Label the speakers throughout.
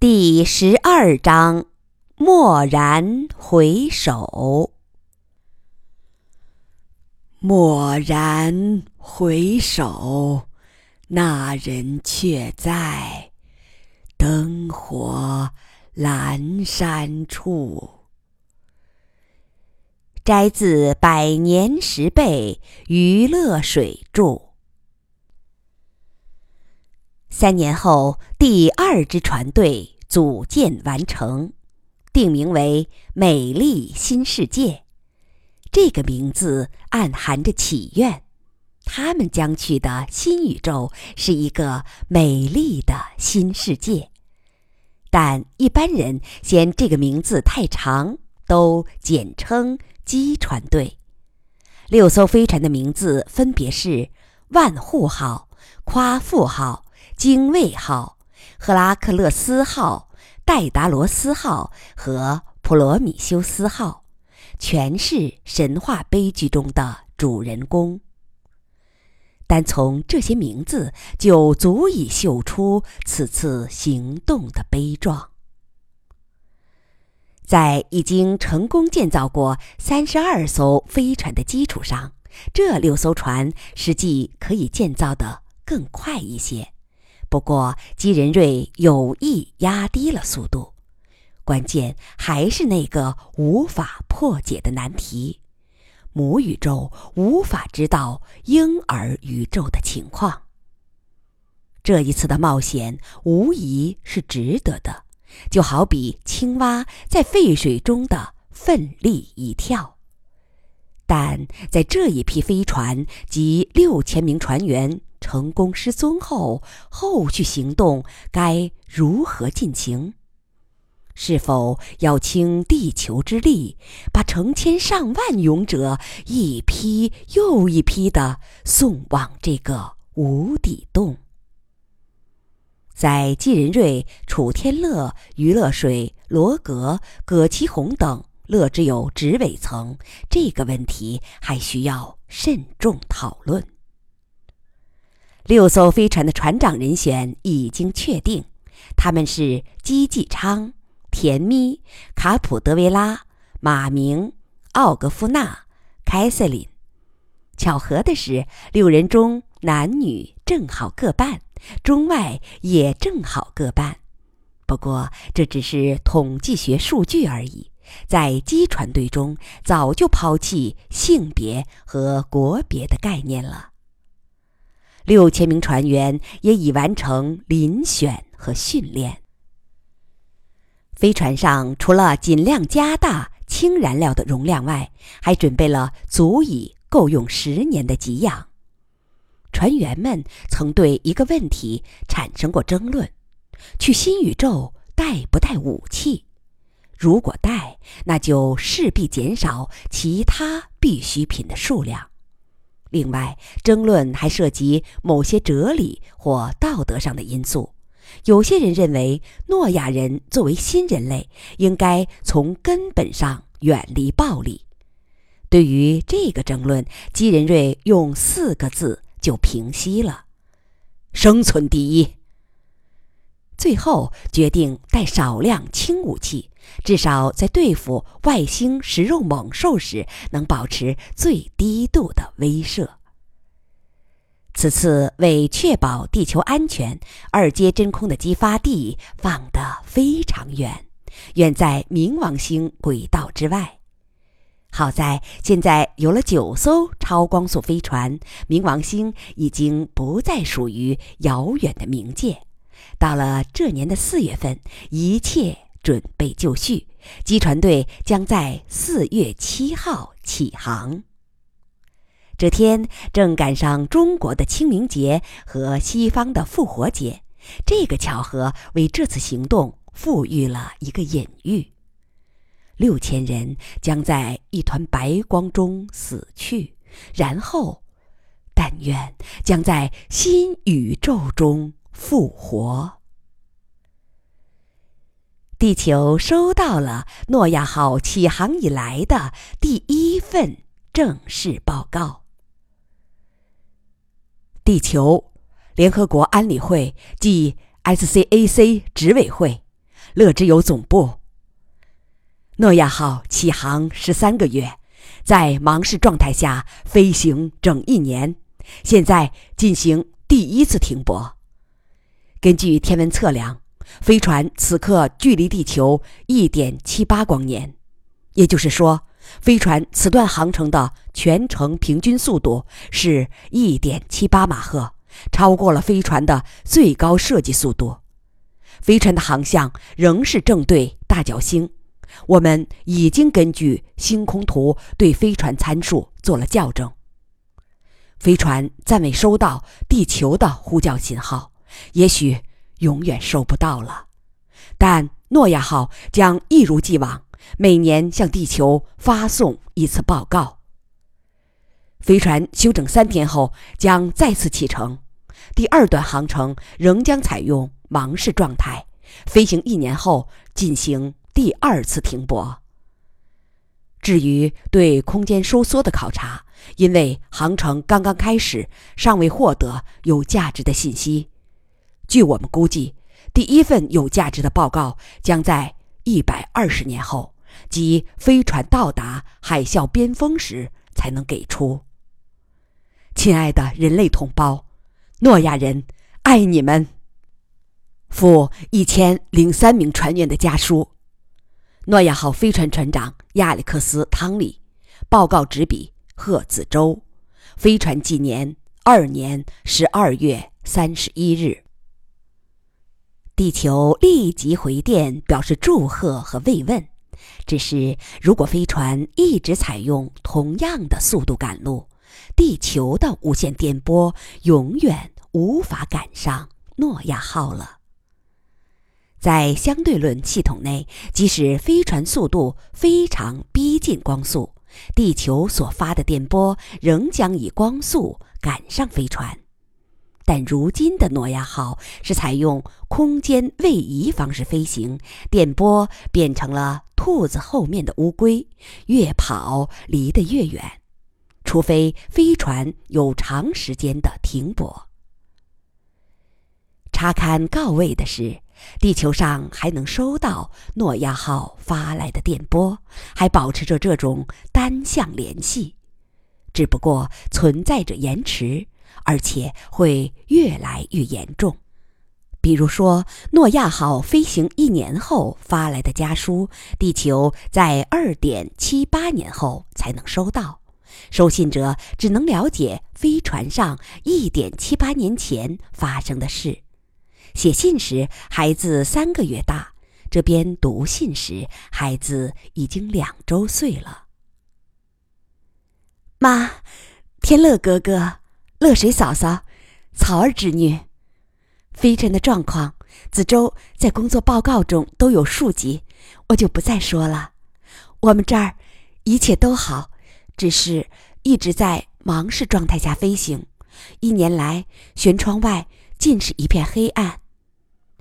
Speaker 1: 第十二章：蓦然回首。
Speaker 2: 蓦然回首，那人却在，灯火阑珊处。
Speaker 1: 摘自《百年识贝余乐水著》。三年后，第二支船队组建完成，定名为“美丽新世界”。这个名字暗含着祈愿，他们将去的新宇宙是一个美丽的新世界。但一般人嫌这个名字太长，都简称“机船队”。六艘飞船的名字分别是“万户号”“夸父号”。精卫号、赫拉克勒斯号、戴达罗斯号和普罗米修斯号，全是神话悲剧中的主人公。单从这些名字就足以嗅出此次行动的悲壮。在已经成功建造过三十二艘飞船的基础上，这六艘船实际可以建造的更快一些。不过，基仁瑞有意压低了速度。关键还是那个无法破解的难题：母宇宙无法知道婴儿宇宙的情况。这一次的冒险无疑是值得的，就好比青蛙在沸水中的奋力一跳。但在这一批飞船及六千名船员。成功失踪后，后续行动该如何进行？是否要倾地球之力，把成千上万勇者一批又一批的送往这个无底洞？在季仁瑞、楚天乐、余乐水、罗格、葛其红等乐之友执委层，这个问题还需要慎重讨论。六艘飞船的船长人选已经确定，他们是姬继昌、田咪、卡普德维拉、马明、奥格夫纳、凯瑟琳。巧合的是，六人中男女正好各半，中外也正好各半。不过这只是统计学数据而已，在机船队中早就抛弃性别和国别的概念了。六千名船员也已完成遴选和训练。飞船上除了尽量加大氢燃料的容量外，还准备了足以够用十年的给养。船员们曾对一个问题产生过争论：去新宇宙带不带武器？如果带，那就势必减少其他必需品的数量。另外，争论还涉及某些哲理或道德上的因素。有些人认为，诺亚人作为新人类，应该从根本上远离暴力。对于这个争论，基仁瑞用四个字就平息了：“生存第一。”最后决定带少量轻武器，至少在对付外星食肉猛兽时能保持最低度的威慑。此次为确保地球安全，二阶真空的激发地放得非常远，远在冥王星轨道之外。好在现在有了九艘超光速飞船，冥王星已经不再属于遥远的冥界。到了这年的四月份，一切准备就绪，机船队将在四月七号起航。这天正赶上中国的清明节和西方的复活节，这个巧合为这次行动赋予了一个隐喻：六千人将在一团白光中死去，然后，但愿将在新宇宙中。复活。地球收到了诺亚号起航以来的第一份正式报告。地球，联合国安理会即 SCAC 执委会，乐之友总部。诺亚号起航十三个月，在忙视状态下飞行整一年，现在进行第一次停泊。根据天文测量，飞船此刻距离地球一点七八光年，也就是说，飞船此段航程的全程平均速度是一点七八马赫，超过了飞船的最高设计速度。飞船的航向仍是正对大角星。我们已经根据星空图对飞船参数做了校正。飞船暂未收到地球的呼叫信号，也许永远收不到了。但诺亚号将一如既往，每年向地球发送一次报告。飞船休整三天后将再次启程，第二段航程仍将采用盲视状态，飞行一年后进行。第二次停泊。至于对空间收缩的考察，因为航程刚刚开始，尚未获得有价值的信息。据我们估计，第一份有价值的报告将在一百二十年后，即飞船到达海啸边峰时才能给出。亲爱的人类同胞，诺亚人爱你们。附一千零三名船员的家书。诺亚号飞船船长亚历克斯·汤利，报告执笔贺子洲，飞船纪年二年十二月三十一日。地球立即回电表示祝贺和慰问，只是如果飞船一直采用同样的速度赶路，地球的无线电波永远无法赶上诺亚号了。在相对论系统内，即使飞船速度非常逼近光速，地球所发的电波仍将以光速赶上飞船。但如今的诺亚号是采用空间位移方式飞行，电波变成了兔子后面的乌龟，越跑离得越远，除非飞船有长时间的停泊。查看告慰的是。地球上还能收到诺亚号发来的电波，还保持着这种单向联系，只不过存在着延迟，而且会越来越严重。比如说，诺亚号飞行一年后发来的家书，地球在二点七八年后才能收到，收信者只能了解飞船上一点七八年前发生的事。写信时，孩子三个月大；这边读信时，孩子已经两周岁了。
Speaker 2: 妈，天乐哥哥、乐水嫂嫂、草儿侄女，飞尘的状况，子舟在工作报告中都有述及，我就不再说了。我们这儿一切都好，只是一直在忙视状态下飞行，一年来舷窗外尽是一片黑暗。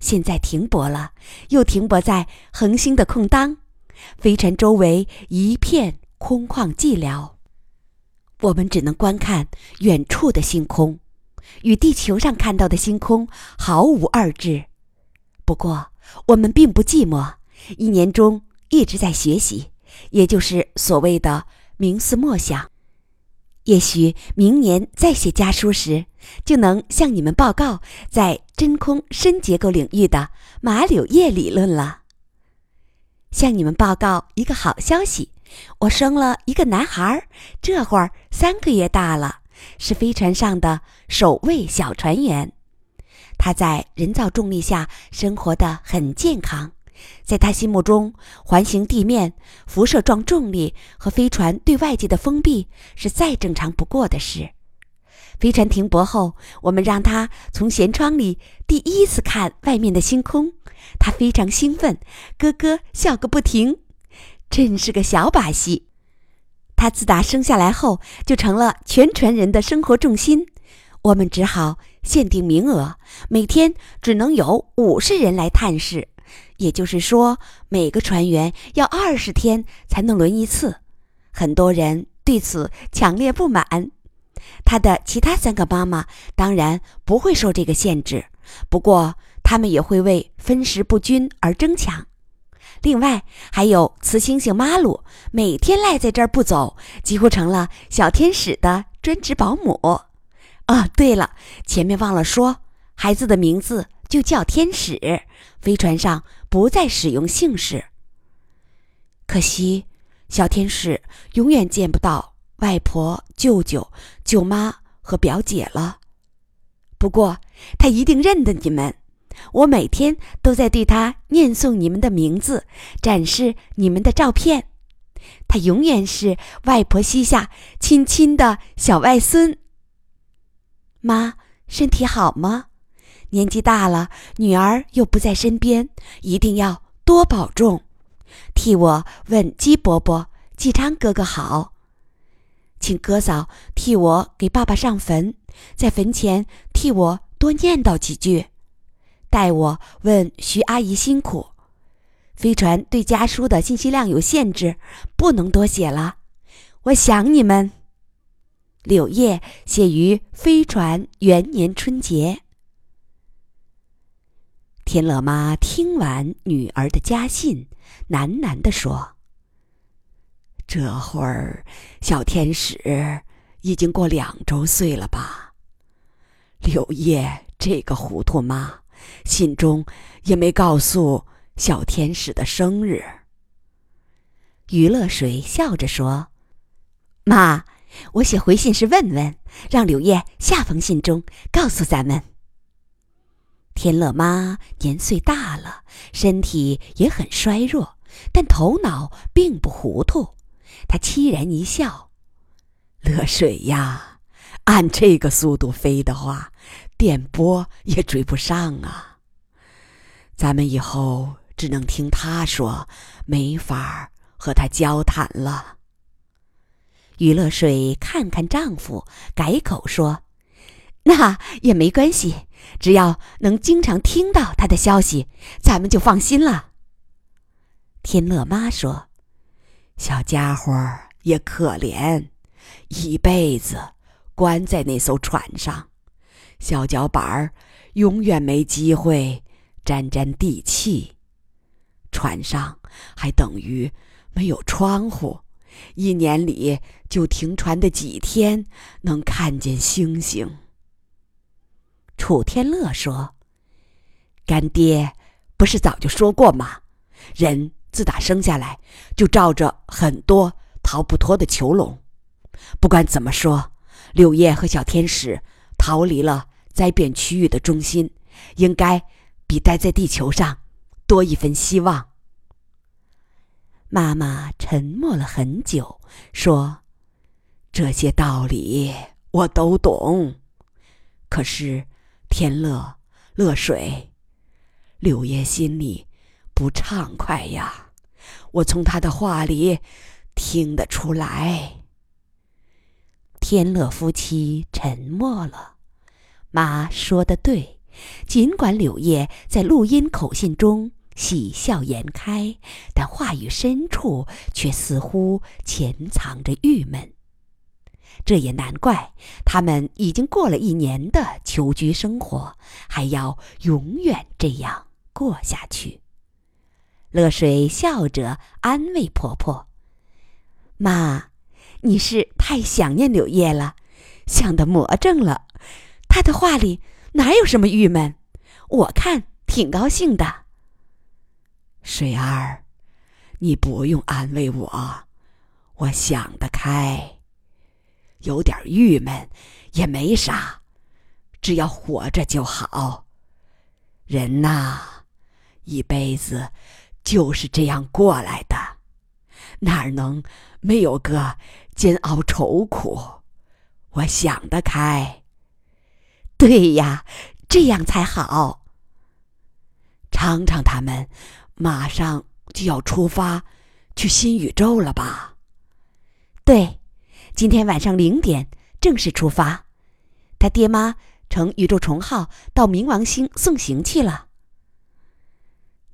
Speaker 2: 现在停泊了，又停泊在恒星的空当，飞船周围一片空旷寂寥。我们只能观看远处的星空，与地球上看到的星空毫无二致。不过，我们并不寂寞，一年中一直在学习，也就是所谓的冥思默想。也许明年再写家书时，就能向你们报告在真空深结构领域的马柳叶理论了。向你们报告一个好消息，我生了一个男孩，这会儿三个月大了，是飞船上的首位小船员。他在人造重力下生活的很健康。在他心目中，环形地面、辐射状重力和飞船对外界的封闭是再正常不过的事。飞船停泊后，我们让他从舷窗里第一次看外面的星空，他非常兴奋，咯咯笑个不停，真是个小把戏。他自打生下来后，就成了全船人的生活重心。我们只好限定名额，每天只能有五十人来探视。也就是说，每个船员要二十天才能轮一次，很多人对此强烈不满。他的其他三个妈妈当然不会受这个限制，不过他们也会为分食不均而争抢。另外，还有雌猩猩马鲁，每天赖在这儿不走，几乎成了小天使的专职保姆。哦，对了，前面忘了说，孩子的名字就叫天使。飞船上不再使用姓氏。可惜，小天使永远见不到外婆、舅舅、舅妈和表姐了。不过，他一定认得你们。我每天都在对他念诵你们的名字，展示你们的照片。他永远是外婆膝下亲亲的小外孙。妈，身体好吗？年纪大了，女儿又不在身边，一定要多保重。替我问鸡伯伯、季昌哥哥好。请哥嫂替我给爸爸上坟，在坟前替我多念叨几句。代我问徐阿姨辛苦。飞船对家书的信息量有限制，不能多写了。我想你们。柳叶写于飞船元年春节。天乐妈听完女儿的家信，喃喃地说：“这会儿，小天使已经过两周岁了吧？柳叶这个糊涂妈。”信中也没告诉小天使的生日。于乐水笑着说：“妈，我写回信是问问，让柳叶下封信中告诉咱们。”天乐妈年岁大了，身体也很衰弱，但头脑并不糊涂。她凄然一笑：“乐水呀，按这个速度飞的话。”电波也追不上啊！咱们以后只能听他说，没法和他交谈了。于乐水看看丈夫，改口说：“那也没关系，只要能经常听到他的消息，咱们就放心了。”天乐妈说：“小家伙也可怜，一辈子关在那艘船上。”小脚板儿永远没机会沾沾地气，船上还等于没有窗户，一年里就停船的几天能看见星星。楚天乐说：“干爹不是早就说过吗？人自打生下来就罩着很多逃不脱的囚笼。不管怎么说，柳叶和小天使逃离了。”灾变区域的中心，应该比待在地球上多一分希望。妈妈沉默了很久，说：“这些道理我都懂，可是天乐、乐水、柳叶心里不畅快呀。我从他的话里听得出来。”天乐夫妻沉默了。妈说的对，尽管柳叶在录音口信中喜笑颜开，但话语深处却似乎潜藏着郁闷。这也难怪，他们已经过了一年的囚居生活，还要永远这样过下去。乐水笑着安慰婆婆：“妈，你是太想念柳叶了，想得魔怔了。”他的话里哪有什么郁闷？我看挺高兴的。水儿，你不用安慰我，我想得开。有点郁闷也没啥，只要活着就好。人呐，一辈子就是这样过来的，哪能没有个煎熬愁苦？我想得开。对呀，这样才好。昌昌他们马上就要出发去新宇宙了吧？对，今天晚上零点正式出发。他爹妈乘宇宙虫号到冥王星送行去了。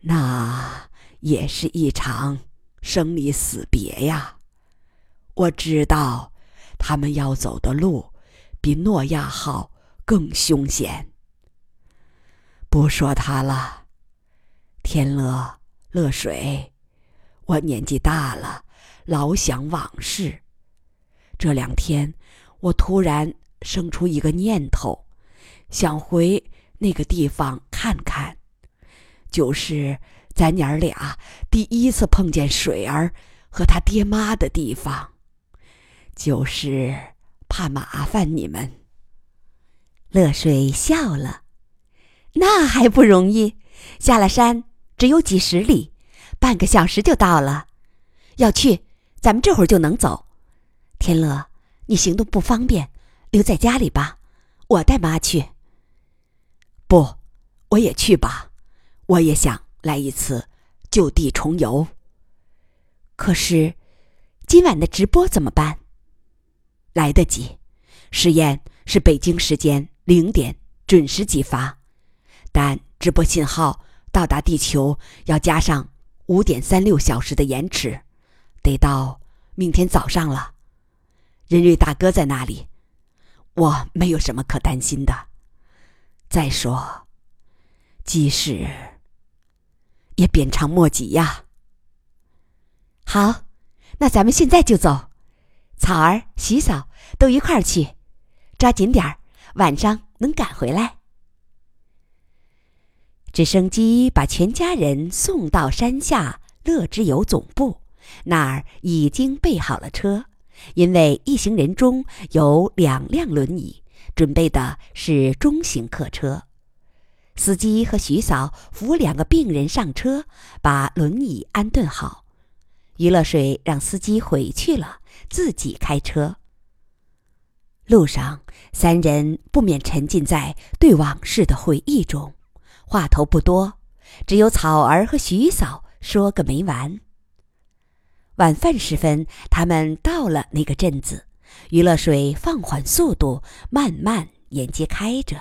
Speaker 2: 那也是一场生离死别呀。我知道，他们要走的路比诺亚号。更凶险。
Speaker 1: 不说他了。天乐、乐水，我年纪大了，老想往事。这两天，我突然生出一个念头，想回那个地方看看，就是咱娘儿俩第一次碰见水儿和他爹妈的地方，就是怕麻烦你们。
Speaker 2: 乐水笑了，那还不容易，下了山只有几十里，半个小时就到了。要去，咱们这会儿就能走。天乐，你行动不方便，留在家里吧，我带妈去。
Speaker 1: 不，我也去吧，我也想来一次就地重游。
Speaker 2: 可是，今晚的直播怎么办？
Speaker 1: 来得及，实验是北京时间零点准时激发，但直播信号到达地球要加上五点三六小时的延迟，得到明天早上了。任瑞大哥在那里，我没有什么可担心的。再说，即使也鞭长莫及呀。
Speaker 2: 好，那咱们现在就走。草儿、洗嫂都一块儿去，抓紧点儿，晚上能赶回来。直升机把全家人送到山下乐之友总部，那儿已经备好了车。因为一行人中有两辆轮椅，准备的是中型客车。司机和徐嫂扶两个病人上车，把轮椅安顿好。于乐水让司机回去了，自己开车。路上，三人不免沉浸在对往事的回忆中，话头不多，只有草儿和徐嫂说个没完。晚饭时分，他们到了那个镇子。娱乐水放缓速度，慢慢沿街开着。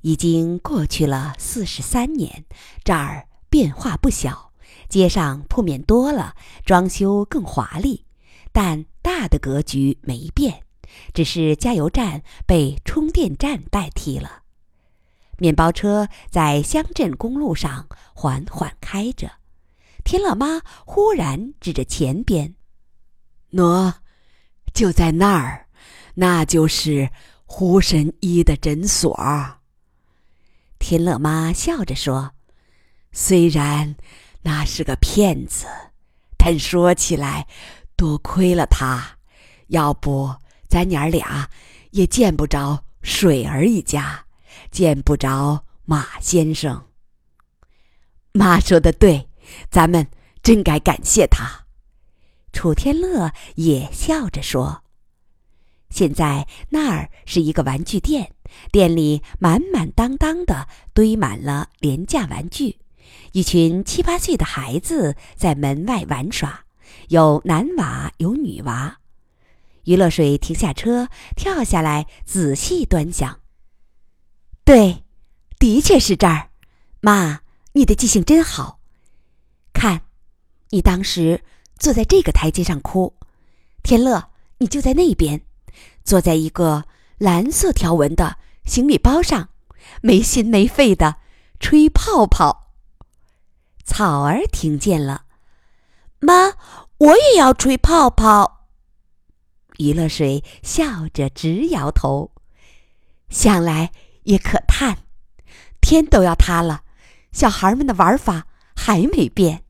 Speaker 2: 已经过去了四十三年，这儿变化不小，街上铺面多了，装修更华丽，但大的格局没变，只是加油站被充电站代替了。面包车在乡镇公路上缓缓开着。天乐妈忽然指着前边：“
Speaker 1: 喏，就在那儿，那就是胡神医的诊所。”
Speaker 2: 天乐妈笑着说：“
Speaker 1: 虽然那是个骗子，但说起来，多亏了他，要不咱娘儿俩也见不着水儿一家，见不着马先生。”妈说的对。咱们真该感谢他。
Speaker 2: 楚天乐也笑着说：“现在那儿是一个玩具店，店里满满当当的堆满了廉价玩具，一群七八岁的孩子在门外玩耍，有男娃有女娃。”于乐水停下车，跳下来仔细端详。对，的确是这儿。妈，你的记性真好。看，你当时坐在这个台阶上哭，天乐，你就在那边，坐在一个蓝色条纹的行李包上，没心没肺的吹泡泡。草儿听见了，妈，我也要吹泡泡。余乐水笑着直摇头，想来也可叹，天都要塌了，小孩们的玩法还没变。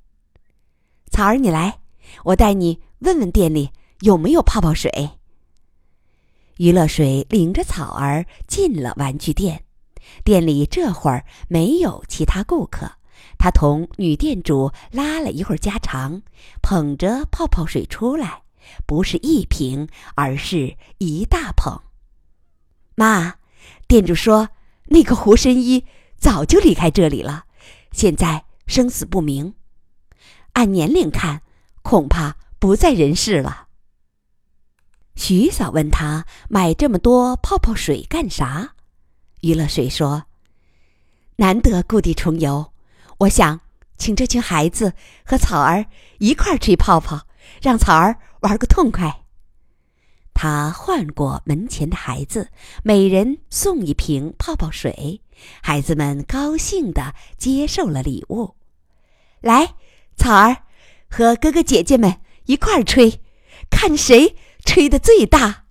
Speaker 2: 草儿，你来，我带你问问店里有没有泡泡水。余乐水领着草儿进了玩具店，店里这会儿没有其他顾客。他同女店主拉了一会儿家常，捧着泡泡水出来，不是一瓶，而是一大捧。妈，店主说那个胡神医早就离开这里了，现在生死不明。按年龄看，恐怕不在人世了。徐嫂问他买这么多泡泡水干啥？于乐水说：“难得故地重游，我想请这群孩子和草儿一块儿吹泡泡，让草儿玩个痛快。”他唤过门前的孩子，每人送一瓶泡泡水，
Speaker 1: 孩子们高兴地接受了礼物。
Speaker 2: 来，草儿，和哥哥姐姐们一块儿吹，看谁吹的最大。